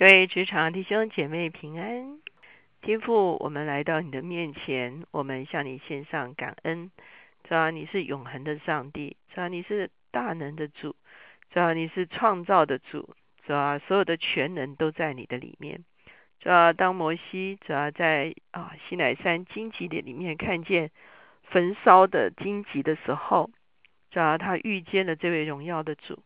各位职场弟兄姐妹平安，天父，我们来到你的面前，我们向你献上感恩。主啊，你是永恒的上帝，主啊，你是大能的主，主啊，你是创造的主，主啊，所有的全能都在你的里面。主啊，当摩西主要在啊西乃山荆棘的里面看见焚烧的荆棘的时候，主啊，他遇见了这位荣耀的主。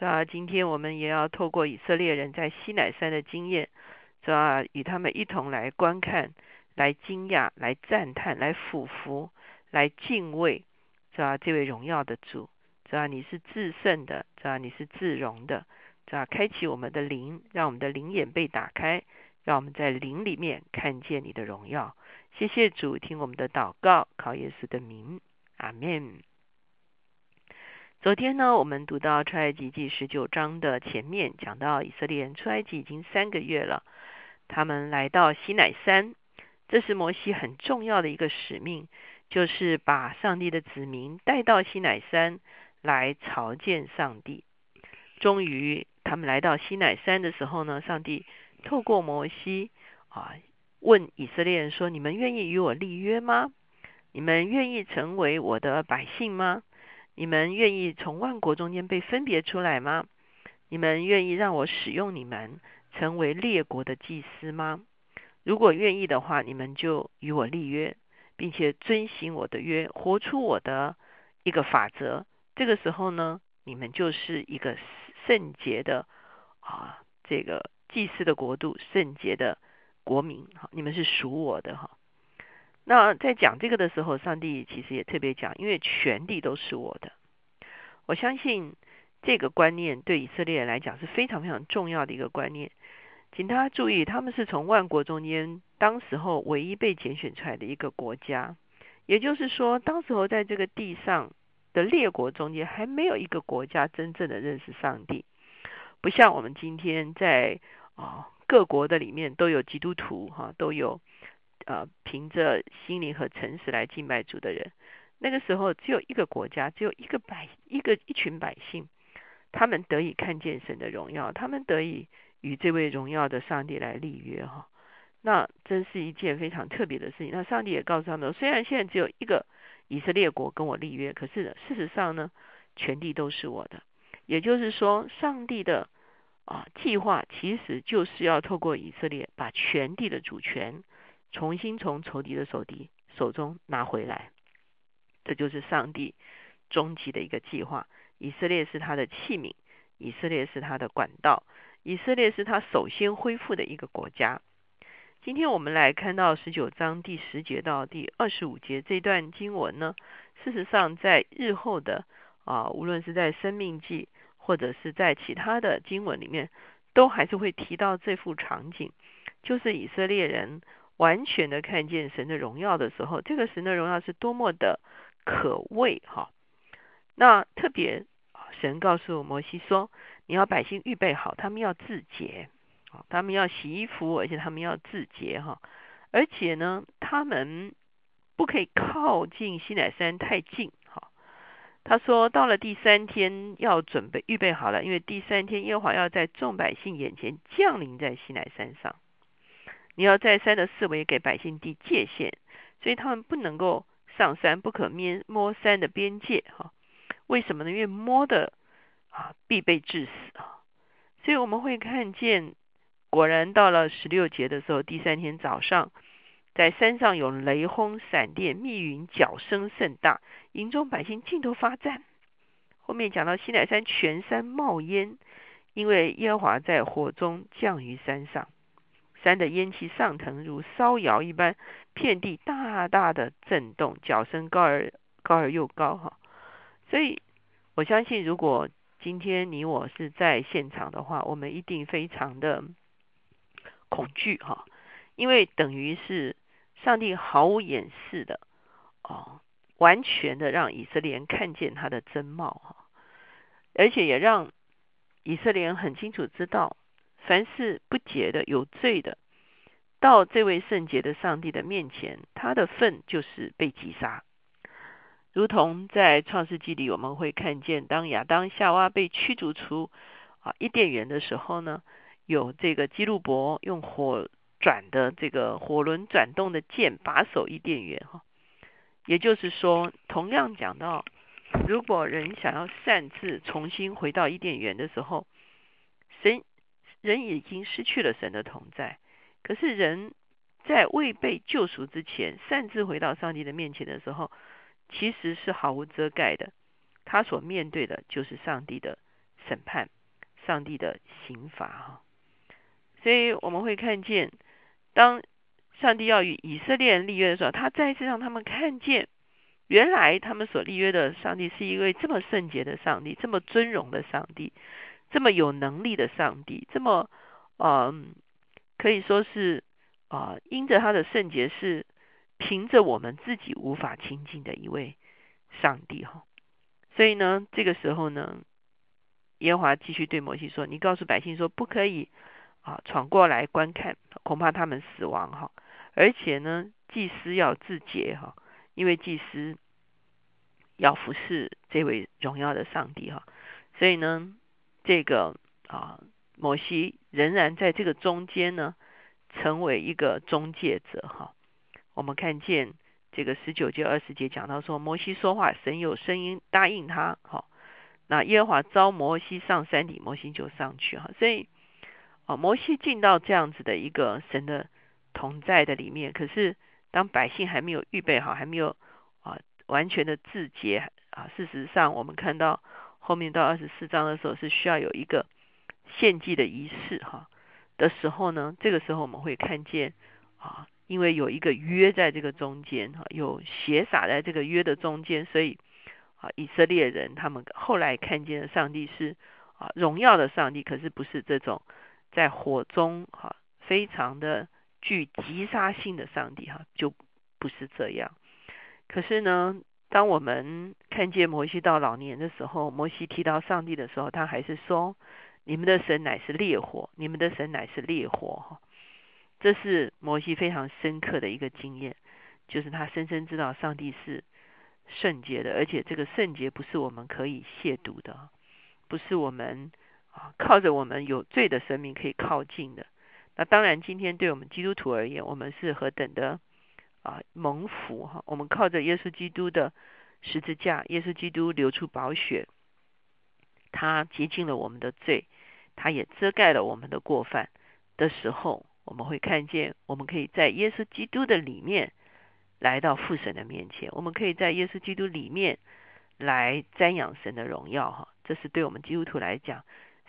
主啊，今天我们也要透过以色列人在西乃山的经验，主啊，与他们一同来观看、来惊讶、来赞叹、来俯伏、来敬畏，主啊，这位荣耀的主，主啊，你是至圣的，主啊，你是至荣的，主啊，开启我们的灵，让我们的灵眼被打开，让我们在灵里面看见你的荣耀。谢谢主，听我们的祷告，靠耶稣的名，阿门。昨天呢，我们读到出埃及记十九章的前面，讲到以色列人出埃及已经三个月了，他们来到西乃山，这是摩西很重要的一个使命，就是把上帝的子民带到西乃山来朝见上帝。终于，他们来到西乃山的时候呢，上帝透过摩西啊，问以色列人说：“你们愿意与我立约吗？你们愿意成为我的百姓吗？”你们愿意从万国中间被分别出来吗？你们愿意让我使用你们成为列国的祭司吗？如果愿意的话，你们就与我立约，并且遵行我的约，活出我的一个法则。这个时候呢，你们就是一个圣洁的啊，这个祭司的国度，圣洁的国民。哈，你们是属我的哈。那在讲这个的时候，上帝其实也特别讲，因为全地都是我的。我相信这个观念对以色列人来讲是非常非常重要的一个观念。请大家注意，他们是从万国中间当时候唯一被拣选出来的一个国家，也就是说，当时候在这个地上的列国中间，还没有一个国家真正的认识上帝。不像我们今天在啊各国的里面都有基督徒哈，都有。呃，凭着心灵和诚实来敬拜主的人，那个时候只有一个国家，只有一个百一个一群百姓，他们得以看见神的荣耀，他们得以与这位荣耀的上帝来立约哈。那真是一件非常特别的事情。那上帝也告诉他们，虽然现在只有一个以色列国跟我立约，可是事实上呢，全地都是我的。也就是说，上帝的啊计划其实就是要透过以色列把全地的主权。重新从仇敌的手底手中拿回来，这就是上帝终极的一个计划。以色列是他的器皿，以色列是他的管道，以色列是他首先恢复的一个国家。今天我们来看到十九章第十节到第二十五节这段经文呢，事实上在日后的啊，无论是在生命记或者是在其他的经文里面，都还是会提到这幅场景，就是以色列人。完全的看见神的荣耀的时候，这个神的荣耀是多么的可畏哈！那特别神告诉摩西说：“你要百姓预备好，他们要自洁，他们要洗衣服，而且他们要自洁哈，而且呢，他们不可以靠近西乃山太近哈。”他说：“到了第三天要准备预备好了，因为第三天耶和华要在众百姓眼前降临在西乃山上。”你要在山的四围给百姓立界限，所以他们不能够上山，不可摸摸山的边界哈。为什么呢？因为摸的啊必被致死啊。所以我们会看见，果然到了十六节的时候，第三天早上，在山上有雷轰、闪电、密云，脚声甚大，营中百姓尽头发战。后面讲到西乃山全山冒烟，因为耶和华在火中降于山上。山的烟气上腾，如烧窑一般，遍地大大的震动，脚声高而高而又高哈。所以我相信，如果今天你我是在现场的话，我们一定非常的恐惧哈，因为等于是上帝毫无掩饰的哦，完全的让以色列人看见他的真貌哈，而且也让以色列人很清楚知道。凡是不洁的、有罪的，到这位圣洁的上帝的面前，他的份就是被击杀。如同在创世纪里，我们会看见，当亚当夏娃被驱逐出啊伊甸园的时候呢，有这个基路伯用火转的这个火轮转动的剑把守伊甸园哈。也就是说，同样讲到，如果人想要擅自重新回到伊甸园的时候，神人已经失去了神的同在。可是人在未被救赎之前，擅自回到上帝的面前的时候，其实是毫无遮盖的。他所面对的就是上帝的审判，上帝的刑罚哈。所以我们会看见，当上帝要与以色列人立约的时候，他再次让他们看见，原来他们所立约的上帝是一位这么圣洁的上帝，这么尊荣的上帝，这么有能力的上帝，这么嗯。可以说是啊，因着他的圣洁，是凭着我们自己无法亲近的一位上帝哈。所以呢，这个时候呢，耶和华继续对摩西说：“你告诉百姓说，不可以啊闯过来观看，恐怕他们死亡哈。而且呢，祭司要自洁哈，因为祭司要服侍这位荣耀的上帝哈。所以呢，这个啊。”摩西仍然在这个中间呢，成为一个中介者哈。我们看见这个十九节、二十节讲到说，摩西说话，神有声音答应他。好，那耶和华召摩西上山顶，摩西就上去哈。所以，啊，摩西进到这样子的一个神的同在的里面。可是，当百姓还没有预备好，还没有啊完全的自洁啊，事实上，我们看到后面到二十四章的时候，是需要有一个。献祭的仪式哈的时候呢，这个时候我们会看见啊，因为有一个约在这个中间哈，有血洒在这个约的中间，所以啊，以色列人他们后来看见的上帝是啊荣耀的上帝，可是不是这种在火中哈非常的具击杀性的上帝哈，就不是这样。可是呢，当我们看见摩西到老年的时候，摩西提到上帝的时候，他还是说。你们的神乃是烈火，你们的神乃是烈火哈，这是摩西非常深刻的一个经验，就是他深深知道上帝是圣洁的，而且这个圣洁不是我们可以亵渎的，不是我们啊靠着我们有罪的生命可以靠近的。那当然，今天对我们基督徒而言，我们是何等的啊蒙福哈！我们靠着耶稣基督的十字架，耶稣基督流出宝血。他洁净了我们的罪，他也遮盖了我们的过犯的时候，我们会看见，我们可以在耶稣基督的里面来到父神的面前，我们可以在耶稣基督里面来瞻仰神的荣耀。哈，这是对我们基督徒来讲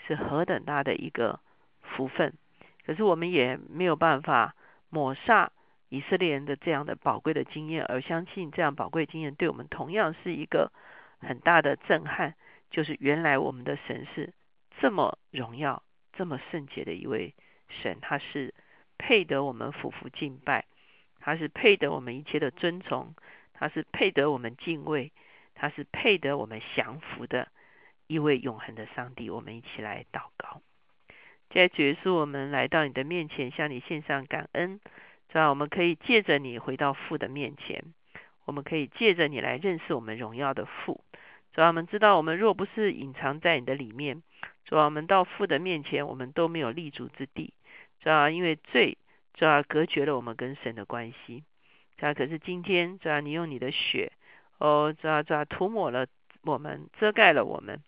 是何等大的一个福分。可是我们也没有办法抹煞以色列人的这样的宝贵的经验，而相信这样宝贵经验对我们同样是一个很大的震撼。就是原来我们的神是这么荣耀、这么圣洁的一位神，他是配得我们俯伏敬拜，他是配得我们一切的尊崇，他是配得我们敬畏，他是配得我们降服的一位永恒的上帝。我们一起来祷告，在主耶稣，我们来到你的面前，向你献上感恩，这样我们可以借着你回到父的面前，我们可以借着你来认识我们荣耀的父。主啊，我们知道，我们若不是隐藏在你的里面，主啊，我们到父的面前，我们都没有立足之地。主啊，因为罪，主啊，隔绝了我们跟神的关系。主啊，可是今天，主啊，你用你的血，哦，主啊，主啊，涂抹了我们，遮盖了我们，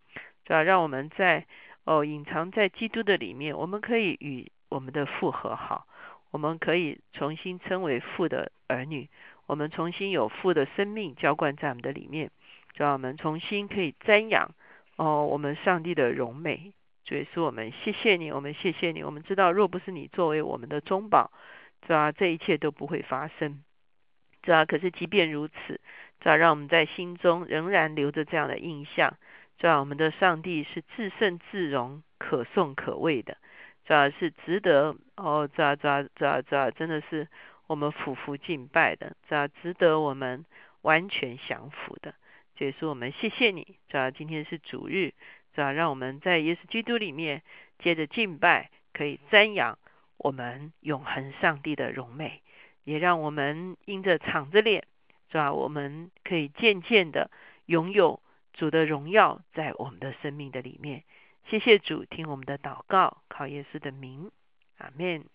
主啊，让我们在哦隐藏在基督的里面，我们可以与我们的父和好，我们可以重新称为父的儿女，我们重新有父的生命浇灌在我们的里面。让我们重新可以瞻仰哦，我们上帝的荣美。主耶稣，我们谢谢你，我们谢谢你。我们知道，若不是你作为我们的中保，这？这一切都不会发生，这？可是即便如此，这？让我们在心中仍然留着这样的印象，是吧？我们的上帝是至圣至荣、可颂可畏的，这？是值得哦，这这这这？真的是我们俯伏敬拜的，这？值得我们完全降服的。所以说，我们谢谢你，主要今天是主日，主要让我们在耶稣基督里面接着敬拜，可以瞻仰我们永恒上帝的荣美，也让我们因着敞着脸，是吧？我们可以渐渐的拥有主的荣耀在我们的生命的里面。谢谢主，听我们的祷告，靠耶稣的名，阿门。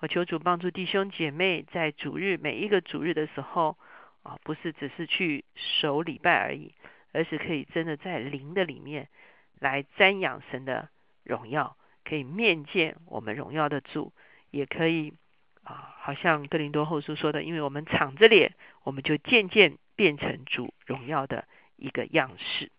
我求主帮助弟兄姐妹，在主日每一个主日的时候，啊，不是只是去守礼拜而已，而是可以真的在灵的里面来瞻仰神的荣耀，可以面见我们荣耀的主，也可以啊，好像哥林多后书说的，因为我们敞着脸，我们就渐渐变成主荣耀的一个样式。